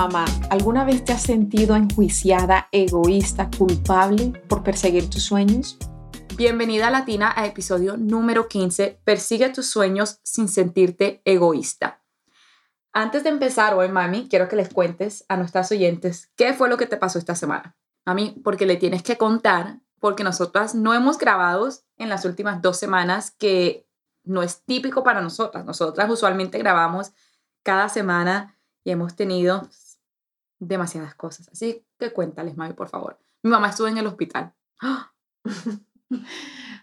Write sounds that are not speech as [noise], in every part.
Mamá, ¿alguna vez te has sentido enjuiciada, egoísta, culpable por perseguir tus sueños? Bienvenida Latina a episodio número 15, Persigue tus sueños sin sentirte egoísta. Antes de empezar hoy, mami, quiero que les cuentes a nuestras oyentes qué fue lo que te pasó esta semana. Mami, porque le tienes que contar, porque nosotras no hemos grabado en las últimas dos semanas, que no es típico para nosotras. Nosotras usualmente grabamos cada semana y hemos tenido demasiadas cosas. Así que cuéntales, Mami, por favor. Mi mamá estuvo en el hospital.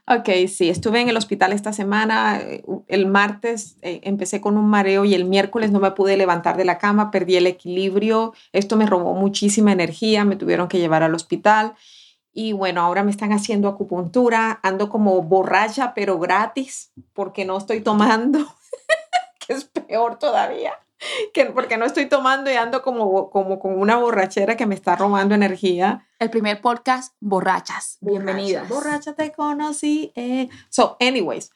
Ok, sí, estuve en el hospital esta semana. Eh, el martes eh, empecé con un mareo y el miércoles no me pude levantar de la cama, perdí el equilibrio. Esto me robó muchísima energía, me tuvieron que llevar al hospital. Y bueno, ahora me están haciendo acupuntura, ando como borracha, pero gratis, porque no estoy tomando, [laughs] que es peor todavía [laughs] que porque no estoy tomando y ando como, como con una borrachera que me está robando energía. El primer podcast, borrachas. Bienvenidas. Borracha te conocí. Eh. So, anyways,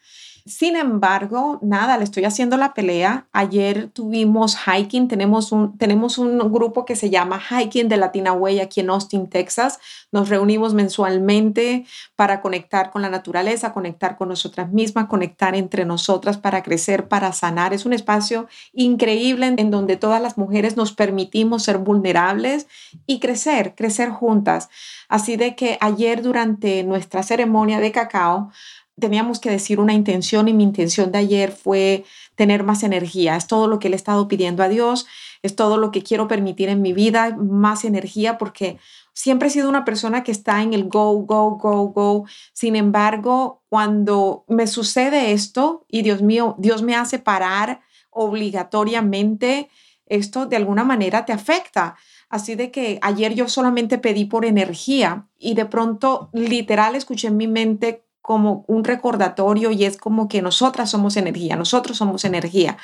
sin embargo, nada, le estoy haciendo la pelea. Ayer tuvimos hiking, tenemos un, tenemos un grupo que se llama Hiking de Latina Way aquí en Austin, Texas. Nos reunimos mensualmente para conectar con la naturaleza, conectar con nosotras mismas, conectar entre nosotras para crecer, para sanar. Es un espacio increíble en donde todas las mujeres nos permitimos ser vulnerables y crecer, crecer juntas. Así de que ayer durante nuestra ceremonia de cacao, teníamos que decir una intención y mi intención de ayer fue tener más energía. Es todo lo que le he estado pidiendo a Dios, es todo lo que quiero permitir en mi vida, más energía, porque siempre he sido una persona que está en el go, go, go, go. Sin embargo, cuando me sucede esto y Dios mío, Dios me hace parar obligatoriamente, esto de alguna manera te afecta. Así de que ayer yo solamente pedí por energía y de pronto literal escuché en mi mente como un recordatorio y es como que nosotras somos energía, nosotros somos energía.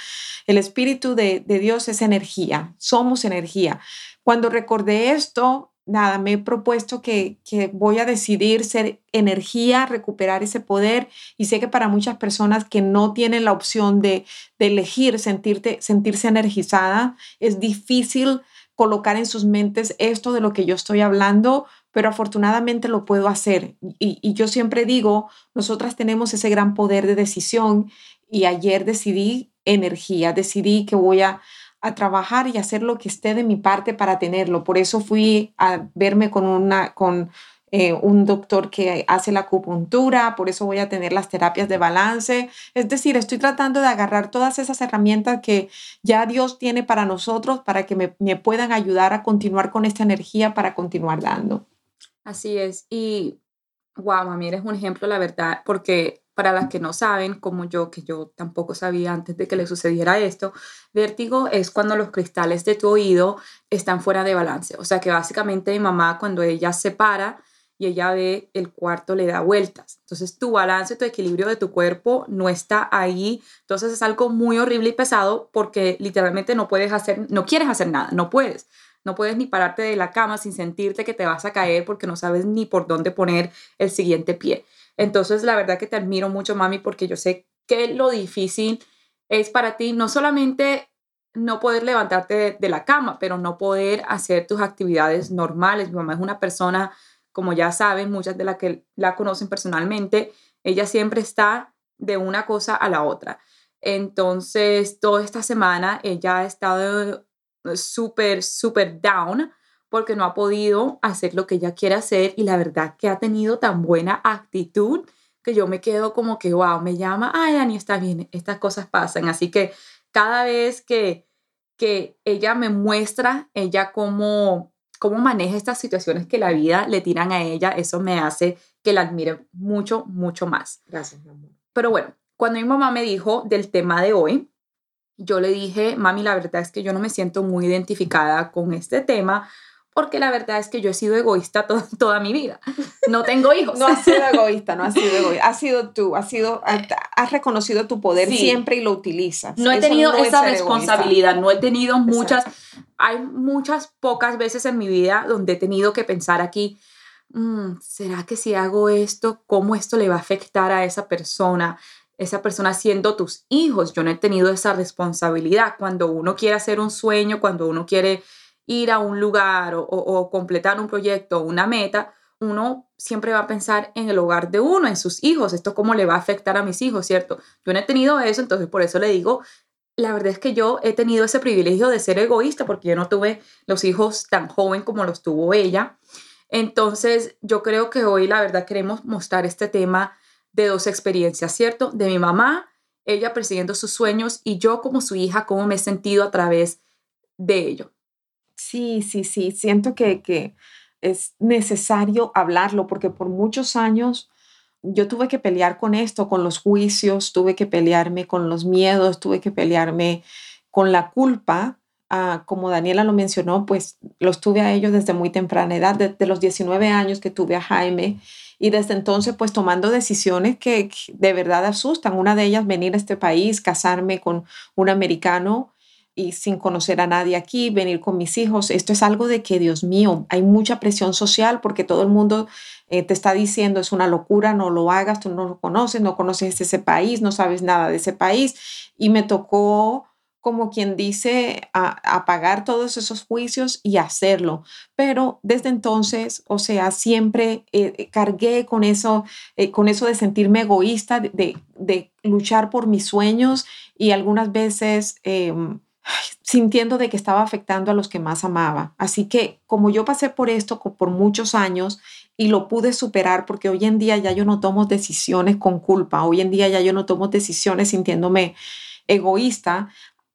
El Espíritu de, Dios es energía, somos energía. Cuando recordé esto, nada, me he propuesto que, voy a decidir ser energía, recuperar ese poder y sé que para muchas personas que no tienen la opción de, de elegir sentirte, sentirse energizada, es difícil colocar en sus mentes esto de lo que yo estoy hablando, pero afortunadamente lo puedo hacer. Y, yo siempre digo, nosotras tenemos ese gran poder de decisión y ayer decidí energía, decidí que voy a, a trabajar y hacer lo que esté de mi parte para tenerlo. Por eso fui a verme con una, con eh, un doctor que hace la acupuntura, por eso voy a tener las terapias de balance. Es decir, estoy tratando de agarrar todas esas herramientas que ya Dios tiene para nosotros para que me, me puedan ayudar a continuar con esta energía para continuar dando. Así es. Y, wow, mami, eres un ejemplo, la verdad, porque para las que no saben, como yo, que yo tampoco sabía antes de que le sucediera esto, vértigo es cuando los cristales de tu oído están fuera de balance. O sea que básicamente mi mamá cuando ella se para, y ella ve el cuarto le da vueltas. Entonces tu balance, tu equilibrio de tu cuerpo no está ahí. Entonces es algo muy horrible y pesado porque literalmente no puedes hacer, no quieres hacer nada, no puedes. No puedes ni pararte de la cama sin sentirte que te vas a caer porque no sabes ni por dónde poner el siguiente pie. Entonces la verdad que te admiro mucho, mami, porque yo sé que lo difícil es para ti no solamente no poder levantarte de, la cama, pero no poder hacer tus actividades normales. Mi mamá es una persona como ya saben, muchas de las que la conocen personalmente, ella siempre está de una cosa a la otra. Entonces, toda esta semana ella ha estado súper, súper down porque no ha podido hacer lo que ella quiere hacer y la verdad que ha tenido tan buena actitud que yo me quedo como que, wow, me llama, ay, Dani, está bien, estas cosas pasan. Así que cada vez que, que ella me muestra, ella como cómo maneja estas situaciones que la vida le tiran a ella, eso me hace que la admire mucho, mucho más. Gracias, mi amor. Pero bueno, cuando mi mamá me dijo del tema de hoy, yo le dije, mami, la verdad es que yo no me siento muy identificada con este tema porque la verdad es que yo he sido egoísta [laughs] toda mi vida. No tengo [laughs] hijos. No has sido [laughs] egoísta, no has sido egoísta. Has sido tú, has, sido, has reconocido tu poder siempre y lo utilizas. No he tenido esa responsabilidad, no he tenido muchas, hay muchas pocas veces en mi vida donde he tenido que pensar aquí, mm, ¿será que si hago esto, cómo esto le va a afectar a esa persona? esa persona siendo tus hijos. Yo no he tenido esa responsabilidad. Cuando uno quiere hacer un sueño, cuando uno quiere ir a un lugar o, completar un proyecto o una meta, uno siempre va a pensar en el hogar de uno, en sus hijos, esto cómo le va a afectar a mis hijos, ¿cierto? Yo no he tenido eso, entonces por eso le digo, la verdad es que yo he tenido ese privilegio de ser egoísta porque yo no tuve los hijos tan joven como los tuvo ella. Entonces yo creo que hoy la verdad queremos mostrar este tema de dos experiencias, ¿cierto? De mi mamá, ella persiguiendo sus sueños y yo como su hija, cómo me he sentido a través de ello. Sí, sí, sí, siento que, que es necesario hablarlo porque por muchos años yo tuve que pelear con esto, con los juicios, tuve que pelearme con los miedos, tuve que pelearme con la culpa. Ah, como Daniela lo mencionó, pues los tuve a ellos desde muy temprana edad, desde los 19 años que tuve a Jaime y desde entonces pues tomando decisiones que, que de verdad asustan. Una de ellas venir a este país, casarme con un americano y sin conocer a nadie aquí, venir con mis hijos. Esto es algo de que, Dios mío, hay mucha presión social porque todo el mundo eh, te está diciendo es una locura, no lo hagas, tú no lo conoces, no conoces ese país, no sabes nada de ese país. Y me tocó, como quien dice, apagar todos esos juicios y hacerlo. Pero desde entonces, o sea, siempre eh, cargué con eso, eh, con eso de sentirme egoísta, de, de, luchar por mis sueños y algunas veces... Sintiendo de que estaba afectando a los que más amaba. Así que como yo pasé por esto por muchos años y lo pude superar porque hoy en día ya yo no tomo decisiones con culpa, hoy en día ya yo no tomo decisiones sintiéndome egoísta.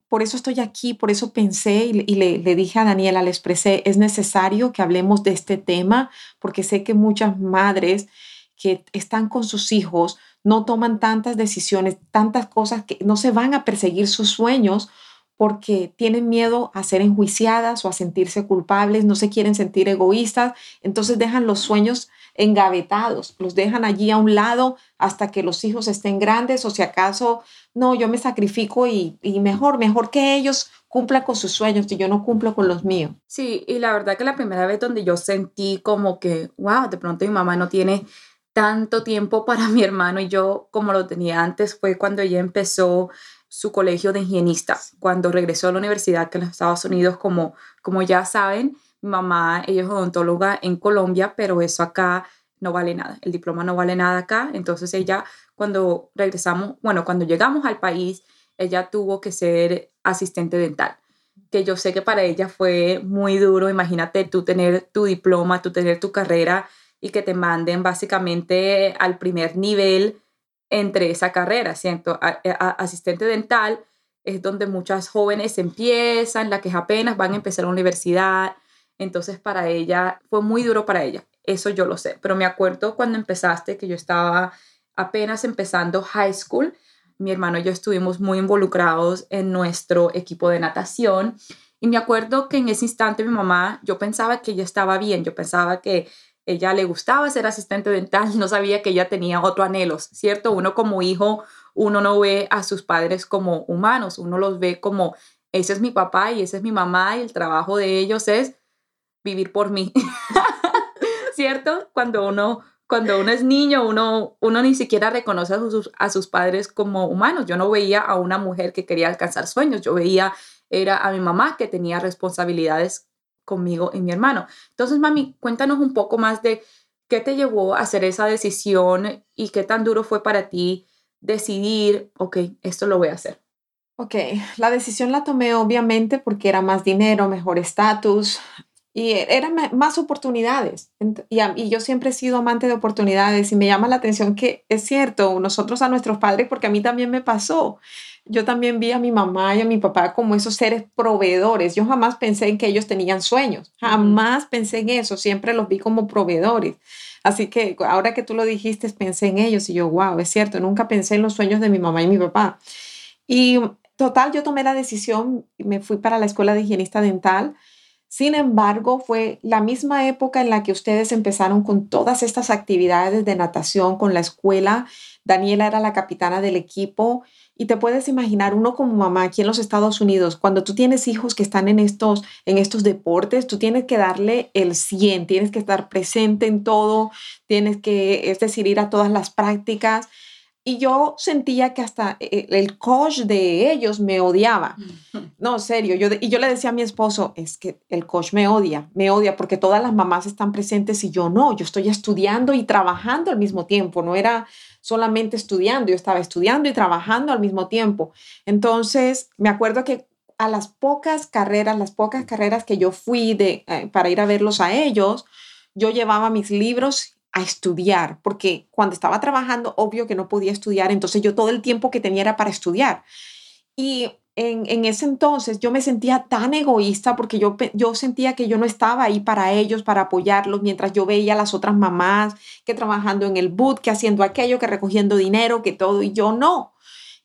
Por eso estoy aquí, por eso pensé y, le, le dije a Daniela, le expresé, es necesario que hablemos de este tema porque sé que muchas madres que están con sus hijos no toman tantas decisiones, tantas cosas que no se van a perseguir sus sueños porque tienen miedo a ser enjuiciadas o a sentirse culpables, no se quieren sentir egoístas, entonces dejan los sueños engavetados, los dejan allí a un lado hasta que los hijos estén grandes o si acaso, no, yo me sacrifico y, mejor, mejor que ellos cumplan con sus sueños y yo no cumplo con los míos. Sí, y la verdad que la primera vez donde yo sentí como que, wow, de pronto mi mamá no tiene tanto tiempo para [laughs] mi hermano y yo como lo tenía antes fue cuando ella empezó su colegio de higienistas. Cuando regresó a la universidad que en los Estados Unidos, como, como ya saben, mi mamá, ella es odontóloga en Colombia, pero eso acá no vale nada. El diploma no vale nada acá. Entonces ella, cuando regresamos, bueno, cuando llegamos al país, ella tuvo que ser asistente dental que yo sé que para ella fue muy duro. Imagínate tú tener tu diploma, tú tener tu carrera y que te manden básicamente al primer nivel entre esa carrera, ¿cierto? Eh, asistente dental es donde muchas jóvenes empiezan, las que apenas van a empezar la universidad, entonces para ella fue muy duro para ella, eso yo lo sé, pero me acuerdo cuando empezaste que yo estaba apenas empezando high school, mi hermano y yo estuvimos muy involucrados en nuestro equipo de natación y me acuerdo que en ese instante mi mamá, yo pensaba que ella estaba bien, yo pensaba que ella le gustaba ser asistente dental, [laughs] no sabía que ella tenía otro anhelos, ¿cierto? Uno como hijo, uno no ve a sus padres como humanos, uno los ve como, ese es mi papá y ese es mi mamá y el trabajo de ellos es vivir por mí, [laughs] ¿cierto? Cuando uno, cuando uno es niño, uno, uno ni siquiera reconoce a sus, a sus padres como humanos. Yo no veía a una mujer que quería alcanzar sueños, yo veía era a mi mamá que tenía responsabilidades conmigo y mi hermano. Entonces, mami, cuéntanos un poco más de qué te llevó a hacer esa decisión y qué tan duro fue para ti decidir, ok, esto lo voy a hacer. Ok, la decisión la tomé obviamente porque era más dinero, mejor estatus y eran más oportunidades. Y, y, yo siempre he sido amante de oportunidades y me llama la atención que es cierto, nosotros a nuestros padres, porque a mí también me pasó, yo también vi a mi mamá y a mi papá como esos seres proveedores. Yo jamás pensé en que ellos tenían sueños, jamás pensé en eso, siempre los vi como proveedores. Así que ahora que tú lo dijiste, pensé en ellos y yo, wow, es cierto, nunca pensé en los sueños de mi mamá y mi papá. Y total, yo tomé la decisión, me fui para la escuela de higienista dental Sin embargo, fue la misma época en la que ustedes empezaron con todas estas actividades de natación con la escuela. Daniela era la capitana del equipo y te puedes imaginar uno como mamá aquí en los Estados Unidos, cuando tú tienes hijos que están en estos, en estos deportes, tú tienes que darle el 100, tienes que estar presente en todo, tienes que, es decir, ir a todas las prácticas. Y yo sentía que hasta e, e, el coach de ellos me odiaba. [laughs] No, serio. Yo, y yo le decía a mi esposo, es que el coach me odia, me odia porque todas las mamás están presentes y yo no. Yo estoy estudiando y trabajando al mismo tiempo. No era solamente estudiando, yo estaba estudiando y trabajando al mismo tiempo. Entonces, me acuerdo que a las pocas carreras, las pocas carreras que yo fui de, eh, para ir a verlos a ellos, yo llevaba mis libros a estudiar, porque cuando estaba trabajando, obvio que no podía estudiar, entonces yo todo el tiempo que tenía era para estudiar. Y en, ese entonces yo me sentía tan egoísta porque yo, yo sentía que yo no estaba ahí para ellos, para apoyarlos, mientras yo veía a las otras mamás que trabajando en el boot, que haciendo aquello, que recogiendo dinero, que todo, y yo no.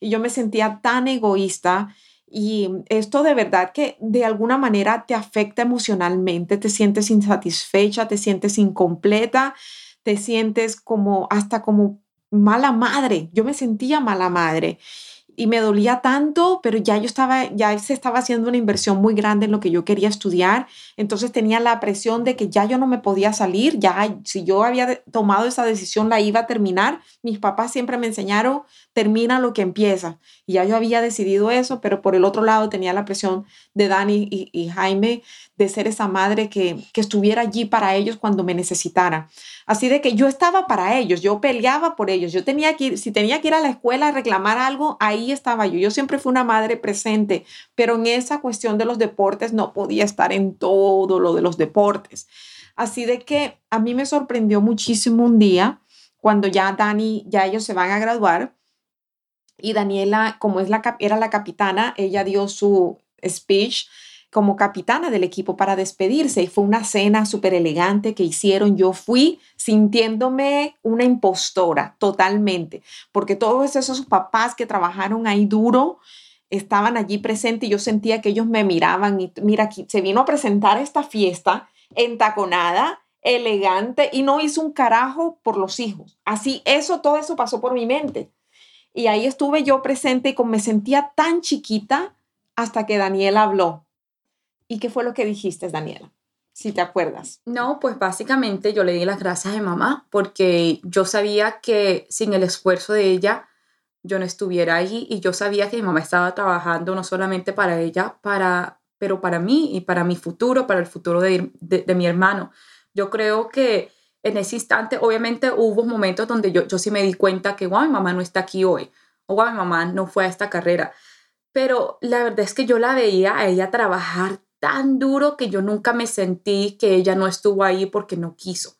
Y yo me sentía tan egoísta. Y esto de verdad que de alguna manera te afecta emocionalmente, te sientes insatisfecha, te sientes incompleta, te sientes como hasta como mala madre. Yo me sentía mala madre y me dolía tanto, pero ya yo estaba, ya se estaba haciendo una inversión muy grande en lo que yo quería estudiar, entonces tenía la presión de que ya yo no me podía salir, ya si yo había tomado esa decisión la iba a terminar. Mis papás siempre me enseñaron, termina lo que empieza. Y ya yo había decidido eso, pero por el otro lado tenía la presión de Dani y, Jaime de ser esa madre que, que estuviera allí para ellos cuando me necesitara. Así de que yo estaba para ellos, yo peleaba por ellos, yo tenía que ir, si tenía que ir a la escuela a reclamar algo, ahí estaba yo. Yo siempre fui una madre presente, pero en esa cuestión de los deportes no podía estar en todo lo de los deportes. Así de que a mí me sorprendió muchísimo un día cuando ya Dani, ya ellos se van a graduar y Daniela, como es la, era la capitana, ella dio su speech como capitana del equipo para despedirse y fue una cena súper elegante que hicieron. Yo fui sintiéndome una impostora totalmente, porque todos esos papás que trabajaron ahí duro estaban allí presentes y yo sentía que ellos me miraban y mira, aquí se vino a presentar esta fiesta entaconada, elegante y no hizo un carajo por los hijos. Así, eso, todo eso pasó por mi mente. Y ahí estuve yo presente y me sentía tan chiquita hasta que Daniel habló ¿Y qué fue lo que dijiste, Daniela? Si te acuerdas. No, pues básicamente yo le di las gracias a mamá porque yo sabía que sin el esfuerzo de ella yo no estuviera ahí y yo sabía que mi mamá estaba trabajando no solamente para ella, para, pero para mí y para mi futuro, para el futuro de, de, mi hermano. Yo creo que en ese instante, obviamente hubo momentos donde yo, yo sí me di cuenta que, wow, mi mamá no está aquí hoy, o wow, mi mamá no fue a esta carrera. Pero la verdad es que yo la veía a ella trabajar tan duro que yo nunca me sentí que ella no estuvo ahí porque no quiso.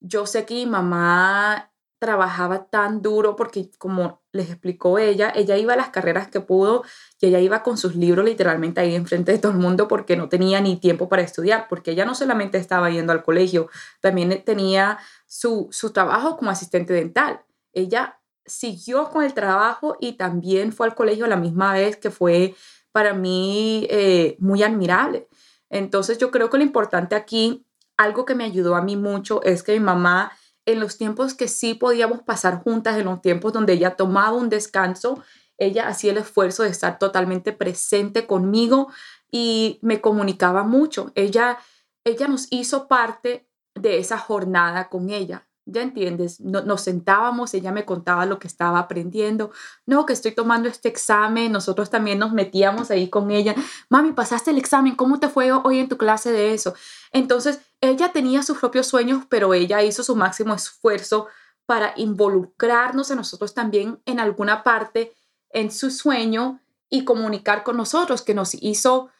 Yo sé que mi mamá trabajaba tan duro porque como les explicó ella, ella iba a las carreras que pudo y ella iba con sus libros literalmente ahí enfrente de todo el mundo porque no tenía ni tiempo para estudiar, porque ella no solamente estaba yendo al colegio, también tenía su, su trabajo como asistente dental. Ella siguió con el trabajo y también fue al colegio la misma vez que fue para mí eh, muy admirable. Entonces yo creo que lo importante aquí, algo que me ayudó a mí mucho, es que mi mamá, en los tiempos que sí podíamos pasar juntas, en los tiempos donde ella tomaba un descanso, ella hacía el esfuerzo de estar totalmente presente conmigo y me comunicaba mucho. Ella, ella nos hizo parte de esa jornada con ella ya entiendes, nos sentábamos, ella me contaba lo que estaba aprendiendo, no, que estoy tomando este examen, nosotros también nos metíamos ahí con ella, mami, pasaste el examen, ¿cómo te fue hoy en tu clase de eso? Entonces, ella tenía sus propios sueños, pero ella hizo su máximo esfuerzo para involucrarnos a nosotros también en alguna parte en su sueño y comunicar con nosotros, que nos hizo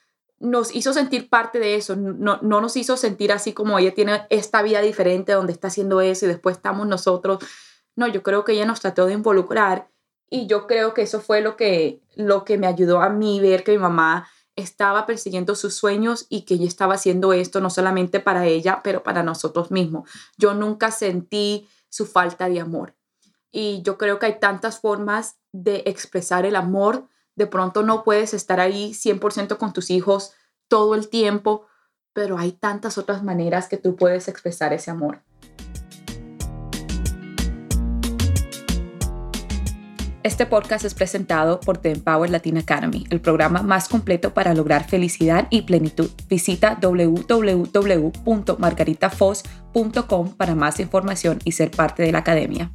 nos hizo sentir parte de eso, no, no nos hizo sentir así como ella tiene esta vida diferente donde está haciendo eso y después estamos nosotros. No, yo creo que ella nos trató de involucrar y yo creo que eso fue lo que, lo que me ayudó a mí ver que mi mamá estaba persiguiendo sus sueños y que ella estaba haciendo esto no solamente para ella, pero para nosotros mismos. Yo nunca sentí su falta de amor. Y yo creo que hay tantas formas de expresar el amor de pronto no puedes estar ahí 100% con tus hijos todo el tiempo, pero hay tantas otras maneras que tú puedes expresar ese amor. Este podcast es presentado por The Empower Latin Academy, el programa más completo para lograr felicidad y plenitud. Visita www.margaritafoz.com para más información y ser parte de la academia.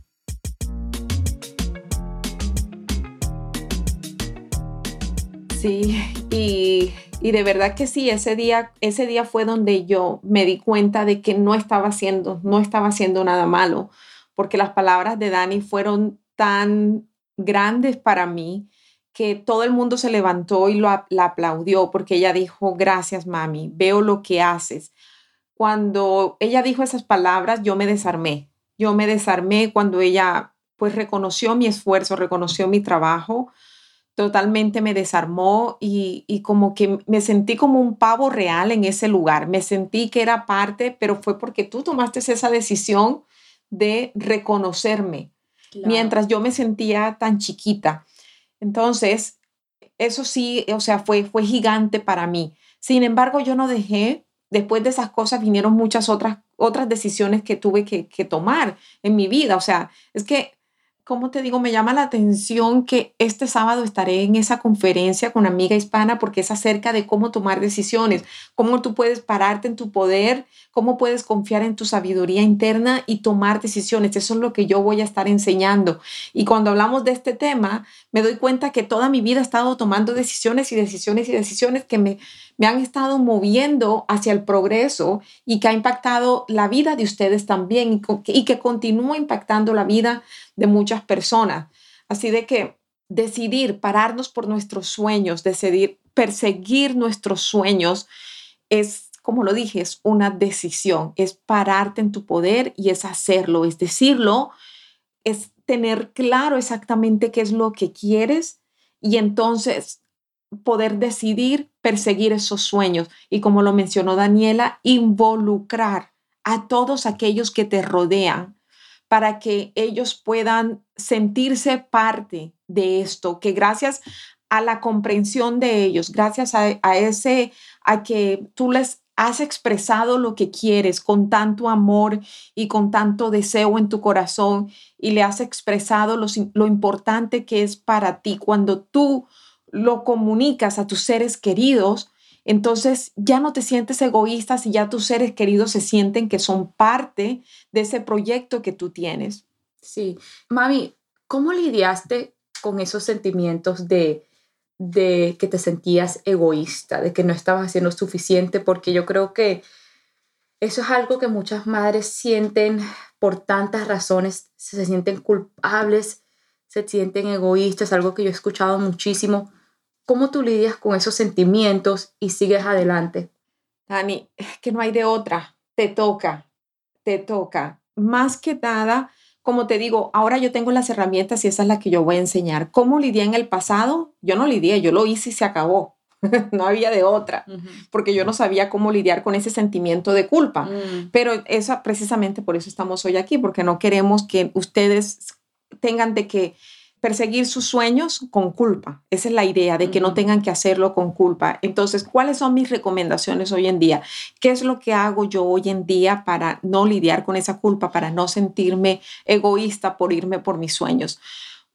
Sí, y, de verdad que sí, ese día, ese día fue donde yo me di cuenta de que no estaba haciendo, no estaba haciendo nada malo, porque las palabras de Dani fueron tan grandes para mí que todo el mundo se levantó y lo, la aplaudió porque ella dijo, gracias mami, veo lo que haces. Cuando ella dijo esas palabras, yo me desarmé. Yo me desarmé cuando ella pues reconoció mi esfuerzo, reconoció mi trabajo, totalmente me desarmó y, y como que me sentí como un pavo real en ese lugar. Me sentí que era parte, pero fue porque tú tomaste esa decisión de reconocerme, mientras yo me sentía tan chiquita. Entonces, eso sí, o sea, fue, fue gigante para mí. Sin embargo, yo no dejé, después de esas cosas vinieron muchas otras, otras decisiones que tuve que, que tomar en mi vida. O sea, es que como te digo, me llama la atención que este sábado estaré en esa conferencia con Amiga Hispana porque es acerca de cómo tomar decisiones, cómo tú puedes pararte en tu poder, cómo puedes confiar en tu sabiduría interna y tomar decisiones. Eso es lo que yo voy a estar enseñando. Y cuando hablamos de este tema, me doy cuenta que toda mi vida he estado tomando decisiones y decisiones y decisiones que me, han estado moviendo hacia el progreso y que ha impactado la vida de ustedes también y que continúa impactando la vida de muchas personas. Así de que decidir pararnos por nuestros sueños, decidir perseguir nuestros sueños es, como lo dije, es una decisión, es pararte en tu poder y es hacerlo, es decirlo, es tener claro exactamente qué es lo que quieres y entonces poder decidir perseguir esos sueños. Y como lo mencionó Daniela, involucrar a todos aquellos que te rodean para que ellos puedan sentirse parte de esto, que gracias a la comprensión de ellos, gracias a, ese, a que tú les has expresado lo que quieres con tanto amor y con tanto deseo en tu corazón y le has expresado lo, importante que es para ti cuando tú lo comunicas a tus seres queridos, entonces ya no te sientes egoísta si ya tus seres queridos se sienten que son parte de ese proyecto que tú tienes. Sí, mami, ¿cómo lidiaste con esos sentimientos de, de que te sentías egoísta, de que no estabas haciendo suficiente? Porque yo creo que eso es algo que muchas madres sienten por tantas razones, se sienten culpables, se sienten egoístas, algo que yo he escuchado muchísimo ¿Cómo tú lidias con esos sentimientos y sigues adelante? Dani, es que no hay de otra. Te toca, te toca. Más que nada, como te digo, ahora yo tengo las herramientas y esa es la que yo voy a enseñar. ¿Cómo lidié en el pasado? Yo no lidié, yo lo hice y se acabó. [laughs] no había de otra, porque yo no sabía cómo lidiar con ese sentimiento de culpa. Mm. Pero eso, precisamente por eso estamos hoy aquí, porque no queremos que ustedes tengan de que perseguir sus sueños con culpa. Esa es la idea de que no tengan que hacerlo con culpa. Entonces, ¿cuáles son mis recomendaciones hoy en día? ¿Qué es lo que hago yo hoy en día para no lidiar con esa culpa, para no sentirme egoísta por irme por mis sueños?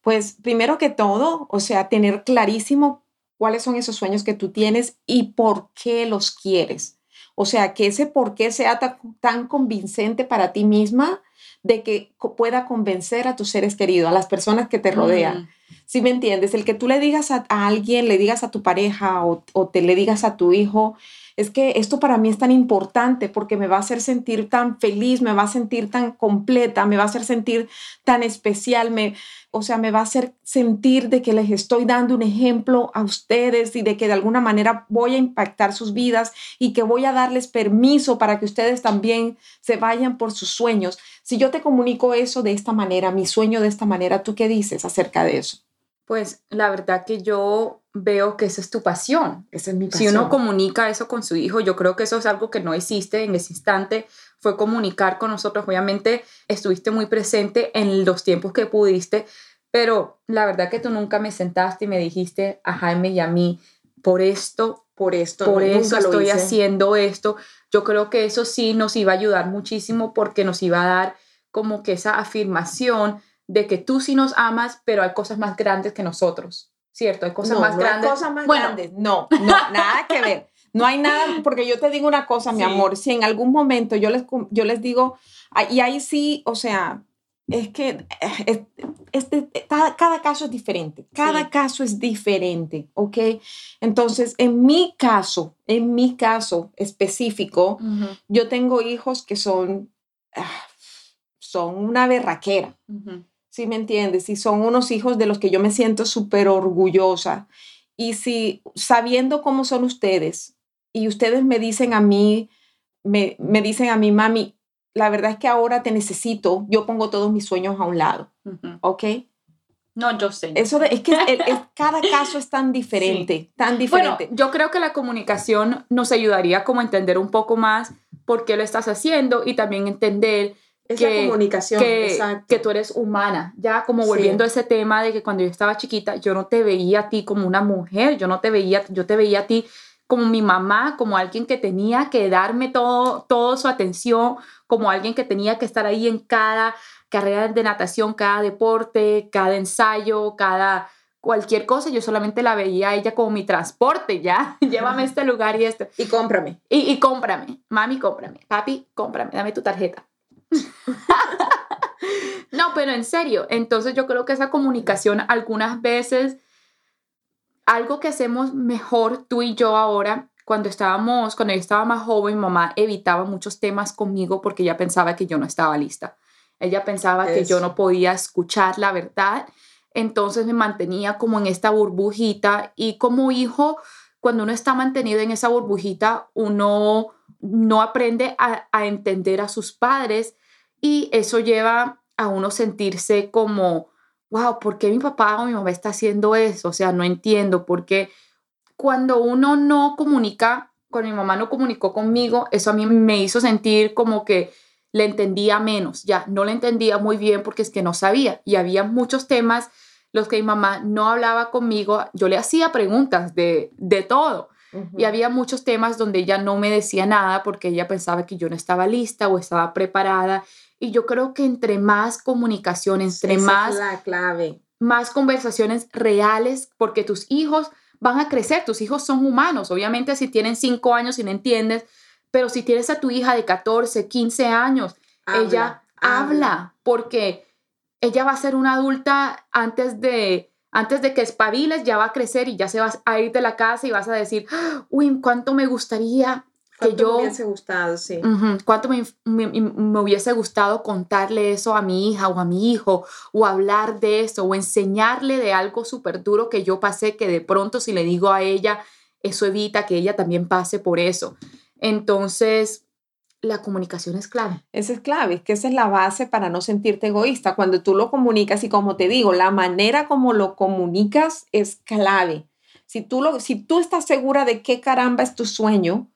Pues primero que todo, o sea, tener clarísimo cuáles son esos sueños que tú tienes y por qué los quieres. O sea, que ese por qué sea tan, convincente para ti misma de que pueda convencer a tus seres queridos, a las personas que te rodean. Mm. Si me entiendes? El que tú le digas a, alguien, le digas a tu pareja o, o, te le digas a tu hijo, es que esto para mí es tan importante porque me va a hacer sentir tan feliz, me va a sentir tan completa, me va a hacer sentir tan especial, me, o sea, me va a hacer sentir de que les estoy dando un ejemplo a ustedes y de que de alguna manera voy a impactar sus vidas y que voy a darles permiso para que ustedes también se vayan por sus sueños. Si yo te comunico eso de esta manera, mi sueño de esta manera, ¿tú qué dices acerca de eso? Pues la verdad que yo veo que esa es tu pasión. Esa es mi pasión. Si uno comunica eso con su hijo, yo creo que eso es algo que no existe en ese instante, fue comunicar con nosotros. Obviamente estuviste muy presente en los tiempos que pudiste, pero la verdad que tú nunca me sentaste y me dijiste a Jaime y a mí, por esto por esto, por eso lo estoy hice. haciendo esto. Yo creo que eso sí nos iba a ayudar muchísimo porque nos iba a dar como que esa afirmación de que tú sí nos amas, pero hay cosas más grandes que nosotros, ¿cierto? Hay cosas no, más no hay grandes. cosas más Bueno. grandes. No, [laughs] no, nada que ver. No hay nada, porque yo te digo una cosa, mi Sí. amor, si en algún momento yo les, yo les digo, y ahí sí, o sea, es que eh, es- este, cada, cada caso es diferente, cada Sí. caso es diferente, ¿ok? Entonces, en mi caso, en mi caso específico, yo tengo hijos que son, ah, son una berraquera. ujú. ¿Sí me entiendes? Y son unos hijos de los que yo me siento súper orgullosa. Y si sabiendo cómo son ustedes y ustedes me dicen a mí, me, me dicen a mi mami, la verdad es que ahora te necesito, yo pongo todos mis sueños a un lado. ¿ok? No, yo sé. Eso de- es que el- cada caso es tan [laughs] diferente, tan Bueno, diferente. yo creo que la comunicación nos ayudaría como a entender un poco más por qué lo estás haciendo y también entender es que- comunicación, que, que tú eres humana. Ya como Sí. volviendo a ese tema de que cuando yo estaba chiquita, yo no te veía a ti como una mujer, yo no te veía, yo te veía a ti como mi mamá, como alguien que tenía que darme todo, toda su atención, como alguien que tenía que estar ahí en cada carrera de natación, cada deporte, cada ensayo, cada cualquier cosa, yo solamente la veía a ella como mi transporte, ya, [laughs] llévame a este lugar y esto. Y cómprame. Y, y cómprame, mami, cómprame, papi, cómprame, dame tu tarjeta. [laughs] no, pero en serio, entonces yo creo que esa comunicación algunas veces, algo que hacemos mejor tú y yo ahora, cuando estábamos, cuando yo estaba más joven, mamá evitaba muchos temas conmigo porque ella pensaba que yo no estaba lista. Ella pensaba que yo no podía escuchar la verdad, entonces me mantenía como en esta burbujita y como hijo, cuando uno está mantenido en esa burbujita, uno no aprende a, a entender a sus padres y eso lleva a uno sentirse como, wow, ¿por qué mi papá o mi mamá está haciendo eso? O sea, no entiendo, porque cuando uno no comunica, cuando mi mamá no comunicó conmigo, eso a mí me hizo sentir como que le entendía menos, ya, no le entendía muy bien porque es que no sabía y había muchos temas los que mi mamá no hablaba conmigo, yo le hacía preguntas de, de todo. Y había muchos temas donde ella no me decía nada porque ella pensaba que yo no estaba lista o estaba preparada. Y yo creo que entre más comunicación, entre Esa más, es la clave. más conversaciones reales, porque tus hijos van a crecer, tus hijos son humanos. Obviamente si tienen cinco años y no entiendes, pero si tienes a tu hija de 14, 15 años, ella habla, porque ella va a ser una adulta antes de, antes de que espabiles, ya va a crecer y ya se va a ir de la casa y vas a decir, "Ah, uy, cuánto me gustaría que ¿Cuánto yo... me hubiese gustado, sí. Cuánto me, me- me hubiese gustado contarle eso a mi hija o a mi hijo, o hablar de eso, o enseñarle de algo súper duro que yo pasé, que de pronto si le digo a ella, eso evita que ella también pase por eso. Entonces, la comunicación es clave. Esa es clave, que esa es la base para no sentirte egoísta. Cuando tú lo comunicas y como te digo, la manera como lo comunicas es clave. Si tú, lo, si tú estás segura de qué caramba es tu sueño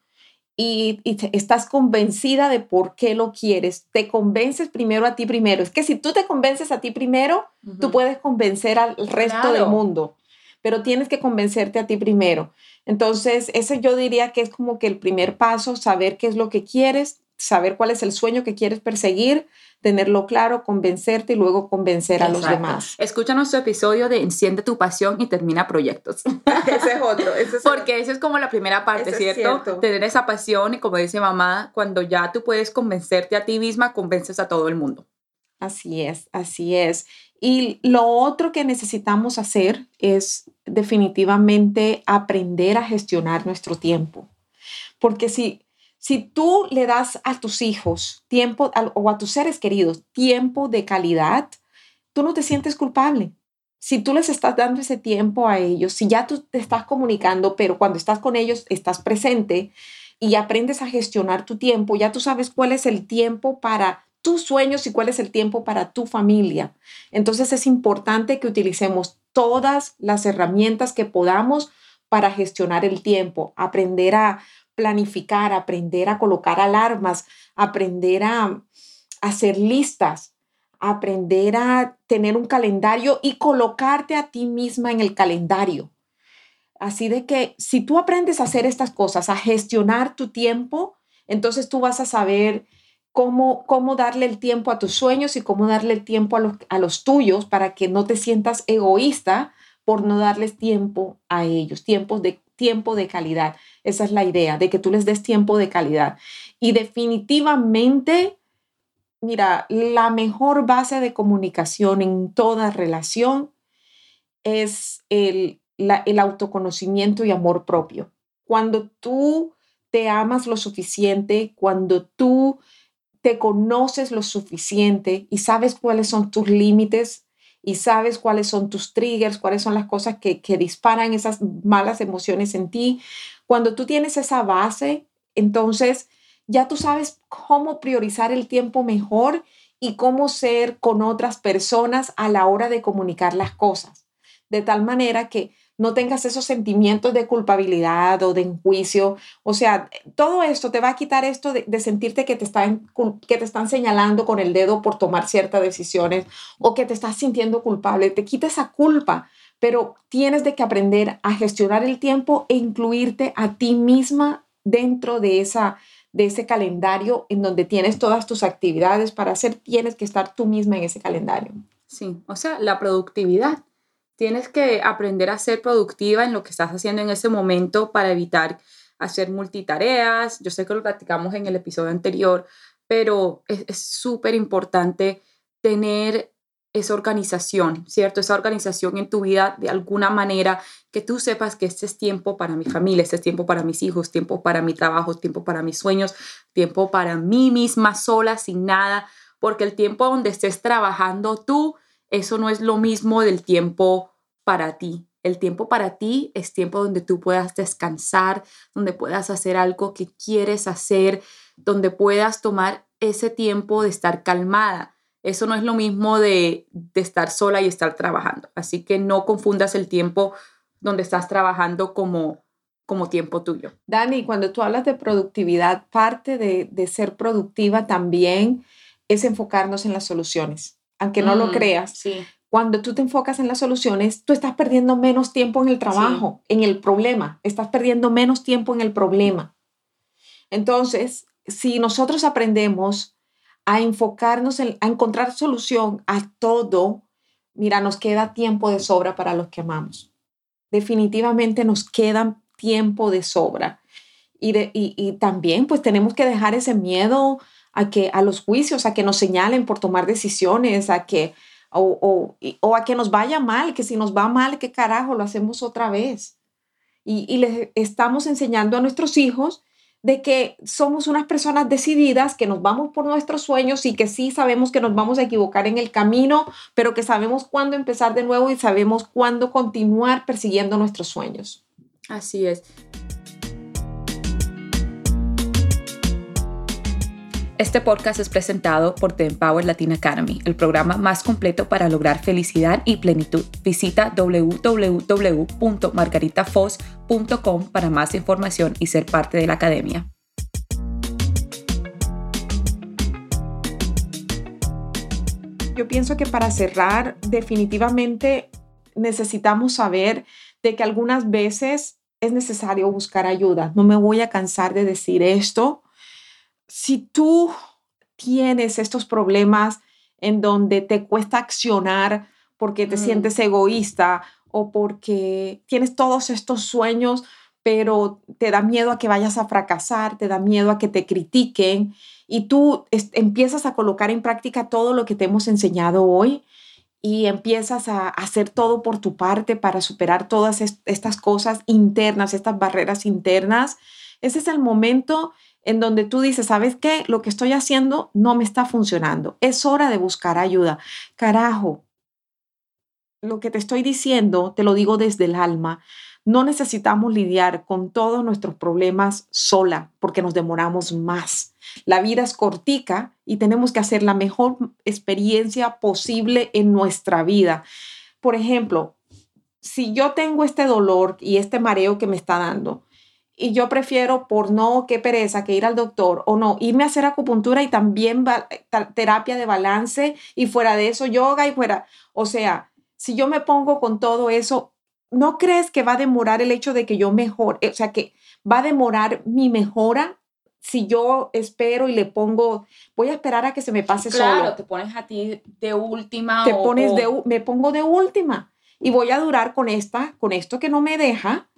y, estás convencida de por qué lo quieres, te convences primero a ti primero. Es que si tú te convences a ti primero, tú puedes convencer al resto Claro. del mundo, pero tienes que convencerte a ti primero. Entonces, ese yo diría que es como que el primer paso, saber qué es lo que quieres, saber cuál es el sueño que quieres perseguir, tenerlo claro, convencerte y luego convencer a los demás. Escucha nuestro episodio de Enciende tu pasión y termina proyectos. [laughs] ese es otro, ese es Porque esa es como la primera parte, ¿cierto? cierto. Tener esa pasión y como dice mamá, cuando ya tú puedes convencerte a ti misma, convences a todo el mundo. Así es, así es. Y lo otro que necesitamos hacer es definitivamente aprender a gestionar nuestro tiempo. Porque si, si tú le das a tus hijos tiempo o a tus seres queridos tiempo de calidad, tú no te sientes culpable. Si tú les estás dando ese tiempo a ellos, si ya tú te estás comunicando, pero cuando estás con ellos estás presente y aprendes a gestionar tu tiempo, ya tú sabes cuál es el tiempo para tus sueños y cuál es el tiempo para tu familia. Entonces es importante que utilicemos todas las herramientas que podamos para gestionar el tiempo, aprender a planificar, aprender a colocar alarmas, aprender a, hacer listas, aprender a tener un calendario y colocarte a ti misma en el calendario. Así de que si tú aprendes a hacer estas cosas, a gestionar tu tiempo, entonces tú vas a saber cómo, cómo darle el tiempo a tus sueños y cómo darle el tiempo a los, a los tuyos para que no te sientas egoísta por no darles tiempo a ellos, tiempo de, tiempo de calidad. Esa es la idea, de que tú les des tiempo de calidad. Y definitivamente, mira, la mejor base de comunicación en toda relación es el, el autoconocimiento y amor propio. Cuando tú te amas lo suficiente, cuando tú te conoces lo suficiente y sabes cuáles son tus límites y sabes cuáles son tus triggers, cuáles son las cosas que, que disparan esas malas emociones en ti, cuando tú tienes esa base, entonces ya tú sabes cómo priorizar el tiempo mejor y cómo ser con otras personas a la hora de comunicar las cosas. De tal manera que no tengas esos sentimientos de culpabilidad o de enjuicio. O sea, todo esto te va a quitar esto de, sentirte que te, están, que te están señalando con el dedo por tomar ciertas decisiones o que te estás sintiendo culpable. Te quita esa culpa, pero tienes de que aprender a gestionar el tiempo e incluirte a ti misma dentro de esa de ese calendario en donde tienes todas tus actividades para hacer, tienes que estar tú misma en ese calendario. Sí, o sea, la productividad Tienes que aprender a ser productiva en lo que estás haciendo en ese momento para evitar hacer multitareas. Yo sé que lo platicamos en el episodio anterior, pero es súper importante tener esa organización, ¿cierto? Esa organización en tu vida de alguna manera que tú sepas que este es tiempo para mi familia, este es tiempo para mis hijos, tiempo para mi trabajo, tiempo para mis sueños, tiempo para mí misma sola, sin nada, porque el tiempo donde estés trabajando tú eso no es lo mismo del tiempo para ti. El tiempo para ti es tiempo donde tú puedas descansar, donde puedas hacer algo que quieres hacer, donde puedas tomar ese tiempo de estar calmada. Eso no es lo mismo de, estar sola y estar trabajando. Así que no confundas el tiempo donde estás trabajando como, como tiempo tuyo. Dani, cuando tú hablas de productividad, parte de, de ser productiva también es enfocarnos en las soluciones aunque no lo mm, creas, cuando tú te enfocas en las soluciones, tú estás perdiendo menos tiempo en el trabajo, en el problema, estás perdiendo menos tiempo en el problema. Entonces, si nosotros aprendemos a enfocarnos, en, a encontrar solución a todo, mira, nos queda tiempo de sobra para los que amamos. Definitivamente nos queda tiempo de sobra. Y, de, y también pues tenemos que dejar ese miedo a, que, a los juicios, a que nos señalen por tomar decisiones, a que, o, o, a que nos vaya mal, que si nos va mal, ¿qué carajo lo hacemos otra vez? Y, y les estamos enseñando a nuestros hijos de que somos unas personas decididas, que nos vamos por nuestros sueños y que sí sabemos que nos vamos a equivocar en el camino, pero que sabemos cuándo empezar de nuevo y sabemos cuándo continuar persiguiendo nuestros sueños. Así es. Este podcast es presentado por The Empower Latin Academy, el programa más completo para lograr felicidad y plenitud. Visita www.margaritafoz.com para más información y ser parte de la academia. Yo pienso que para cerrar, definitivamente necesitamos saber de que algunas veces es necesario buscar ayuda. No me voy a cansar de decir esto si tú tienes estos problemas en donde te cuesta accionar porque te mm. sientes egoísta o porque tienes todos estos sueños, pero te da miedo a que vayas a fracasar, te da miedo a que te critiquen y tú empiezas a colocar en práctica todo lo que te hemos enseñado hoy y empiezas a hacer todo por tu parte para superar todas estas cosas internas, estas barreras internas, ese es el momento en donde tú dices, ¿sabes qué? Lo que estoy haciendo no me está funcionando. Es hora de buscar ayuda. Carajo, lo que te estoy diciendo, te lo digo desde el alma. No necesitamos lidiar con todos nuestros problemas sola porque nos demoramos más. La vida es cortica y tenemos que hacer la mejor experiencia posible en nuestra vida. Por ejemplo, si yo tengo este dolor y este mareo que me está dando, y yo prefiero por no, qué pereza, que ir al doctor o no, irme a hacer acupuntura y también terapia de balance y fuera de eso yoga y fuera, o sea, si yo me pongo con todo eso, ¿no crees que va a demorar el hecho de que yo mejore? O sea, que va a demorar mi mejora si yo espero y le pongo, voy a esperar a que se me pase claro, solo. te pones a ti de última. Te o- pones de, me pongo de última y voy a durar con esta, con esto que no me deja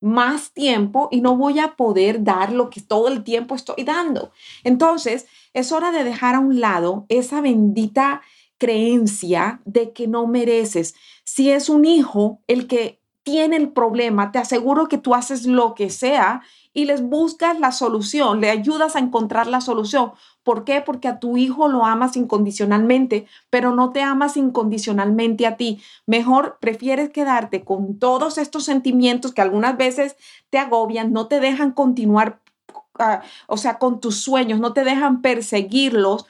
más tiempo y no voy a poder dar lo que todo el tiempo estoy dando. Entonces, es hora de dejar a un lado esa bendita creencia de que no mereces. Si es un hijo el que tiene el problema, te aseguro que tú haces lo que sea y les buscas la solución, le ayudas a encontrar la solución. ¿Por qué? Porque a tu hijo lo amas incondicionalmente, pero no te amas incondicionalmente a ti. Mejor prefieres quedarte con todos estos sentimientos que algunas veces te agobian, no te dejan continuar, ah, o sea, con tus sueños, no te dejan perseguirlos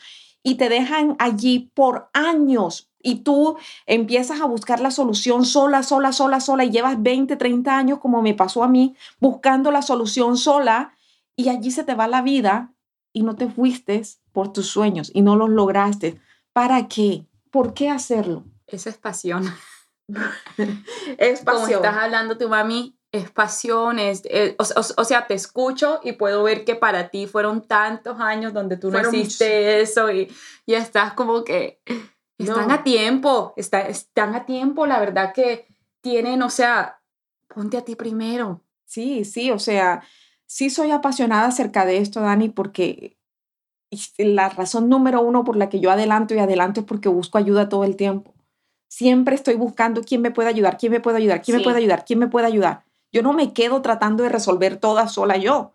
y te dejan allí por años. Y tú empiezas a buscar la solución sola, sola, sola, sola, y llevas 20, 30 años, como me pasó a mí, buscando la solución sola, y allí se te va la vida y no te fuiste por tus sueños y no los lograste. ¿Para qué? ¿Por qué hacerlo? Esa es pasión. [laughs] Es Como pasión. estás hablando tu mami, es pasión, es, es- o, o- o sea, te escucho y puedo ver que para ti fueron tantos años donde tú no hiciste eso y, y estás como que están No. a tiempo, está- están a tiempo, la verdad que tienen, o sea, ponte a ti primero. Sí, sí, o sea, sí soy apasionada acerca de esto, Dani, porque la razón número uno por la que yo adelanto y adelanto es porque busco ayuda todo el tiempo. Siempre estoy buscando quién me puede ayudar, quién me puede ayudar, quién Sí. me puede ayudar, quién me puede ayudar. Yo no me quedo tratando de resolver todas sola yo.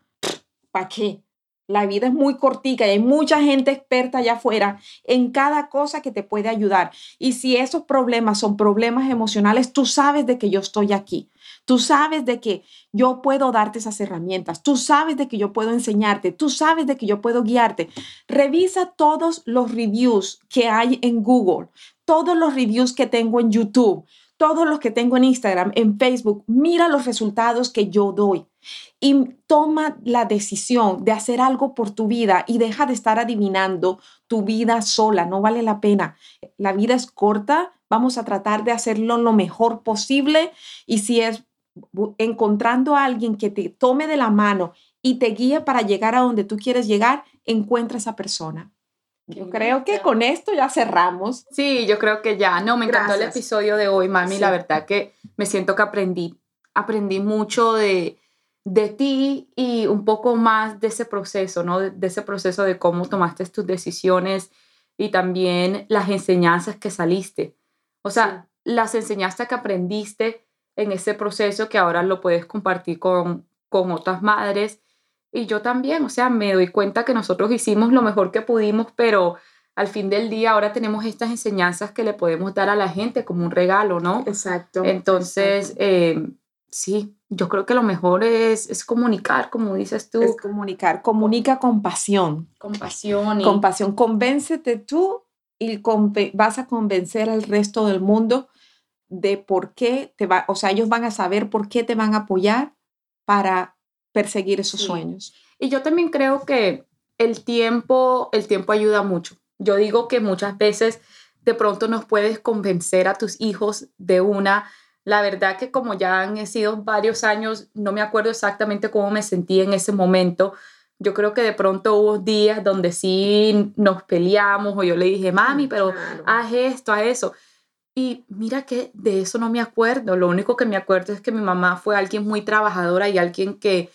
¿Para qué? La vida es muy cortica y hay mucha gente experta allá afuera en cada cosa que te puede ayudar. Y si esos problemas son problemas emocionales, tú sabes de que yo estoy aquí. Tú sabes de que yo puedo darte esas herramientas. Tú sabes de que yo puedo enseñarte. Tú sabes de que yo puedo guiarte. Revisa todos los reviews que hay en Google, todos los reviews que tengo en YouTube, todos los que tengo en Instagram, en Facebook. Mira los resultados que yo doy y toma la decisión de hacer algo por tu vida y deja de estar adivinando tu vida sola. No vale la pena. La vida es corta. Vamos a tratar de hacerlo lo mejor posible y si es encontrando a alguien que te tome de la mano y te guíe para llegar a donde tú quieres llegar, encuentra esa persona. Yo creo que con esto ya cerramos. Sí, yo creo que ya. No, me encantó el Gracias. episodio de hoy, mami. Sí. La verdad que me siento que aprendí, aprendí mucho de, de ti y un poco más de ese proceso, ¿no? De, de ese proceso de cómo tomaste tus decisiones y también las enseñanzas que saliste. O sea, las enseñanzas que aprendiste en ese proceso que ahora lo puedes compartir con, con otras madres. Y yo también, o sea, me doy cuenta que nosotros hicimos lo mejor que pudimos, pero al fin del día ahora tenemos estas enseñanzas que le podemos dar a la gente como un regalo, ¿no? Exacto. Entonces, eh, sí, yo creo que lo mejor es, es comunicar, como dices tú, es comunicar. Comunica con pasión. con pasión y Con pasión. Convéncete tú y vas a convencer al resto del mundo de por qué te va, o sea, ellos van a saber por qué te van a apoyar para perseguir esos Sí. sueños. Y yo también creo que el tiempo, el tiempo ayuda mucho. Yo digo que muchas veces de pronto nos puedes convencer a tus hijos de una. La verdad que como ya han sido varios años, no me acuerdo exactamente cómo me sentí en ese momento. Yo creo que de pronto hubo días donde sí nos peleamos o yo le dije, mami, pero Claro. haz esto, haz eso. Y mira que de eso no me acuerdo. Lo único que me acuerdo es que mi mamá fue alguien muy trabajadora y alguien que,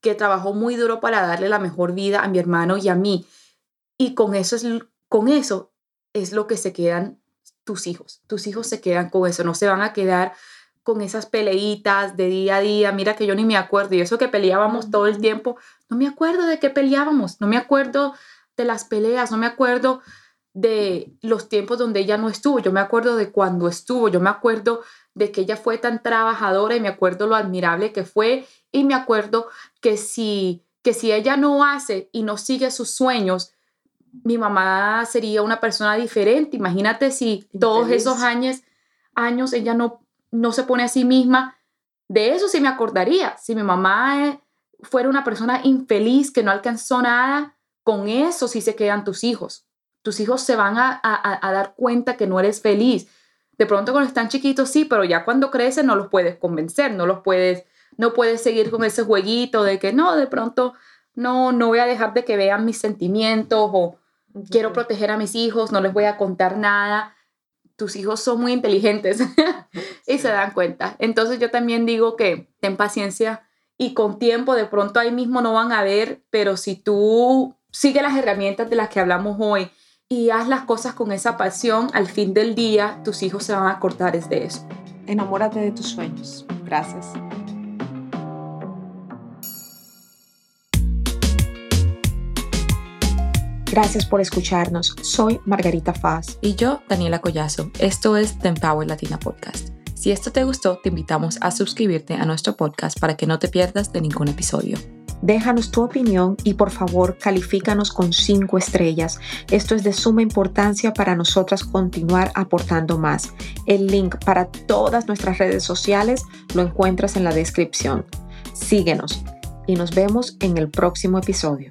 que trabajó muy duro para darle la mejor vida a mi hermano y a mí. Y con eso es, con eso es lo que se quedan tus hijos. Tus hijos se quedan con eso, no se van a quedar con esas peleitas de día a día. Mira que yo ni me acuerdo. Y eso que peleábamos todo el tiempo, no me acuerdo de qué peleábamos, no me acuerdo de las peleas, no me acuerdo de los tiempos donde ella no estuvo, yo me acuerdo de cuando estuvo, yo me acuerdo de que ella fue tan trabajadora y me acuerdo lo admirable que fue y me acuerdo que si que si ella no hace y no sigue sus sueños, mi mamá sería una persona diferente. Imagínate si todos esos años años ella no no se pone a sí misma, de eso sí me acordaría. Si mi mamá eh, fuera una persona infeliz que no alcanzó nada, con eso sí se quedan tus hijos tus hijos se van a, a- a dar cuenta que no eres feliz. De pronto cuando están chiquitos sí, pero ya cuando crecen no los puedes convencer, no los puedes, no puedes seguir con ese jueguito de que no, de pronto no, no voy a dejar de que vean mis sentimientos o quiero proteger a mis hijos, no les voy a contar nada. Tus hijos son muy inteligentes [laughs] y se dan cuenta. Entonces yo también digo que ten paciencia y con tiempo de pronto ahí mismo no van a ver, pero si tú sigues las herramientas de las que hablamos hoy y haz las cosas con esa pasión, al fin del día tus hijos se van a acordar de eso. Enamórate de tus sueños. Gracias. Gracias por escucharnos. Soy Margarita Faz. Y yo, Daniela Collazo. Esto es The Empower Latina Podcast. Si esto te gustó, te invitamos a suscribirte a nuestro podcast para que no te pierdas de ningún episodio. Déjanos tu opinión y por favor califícanos con cinco estrellas. Esto es de suma importancia para nosotras continuar aportando más. El link para todas nuestras redes sociales lo encuentras en la descripción. Síguenos y nos vemos en el próximo episodio.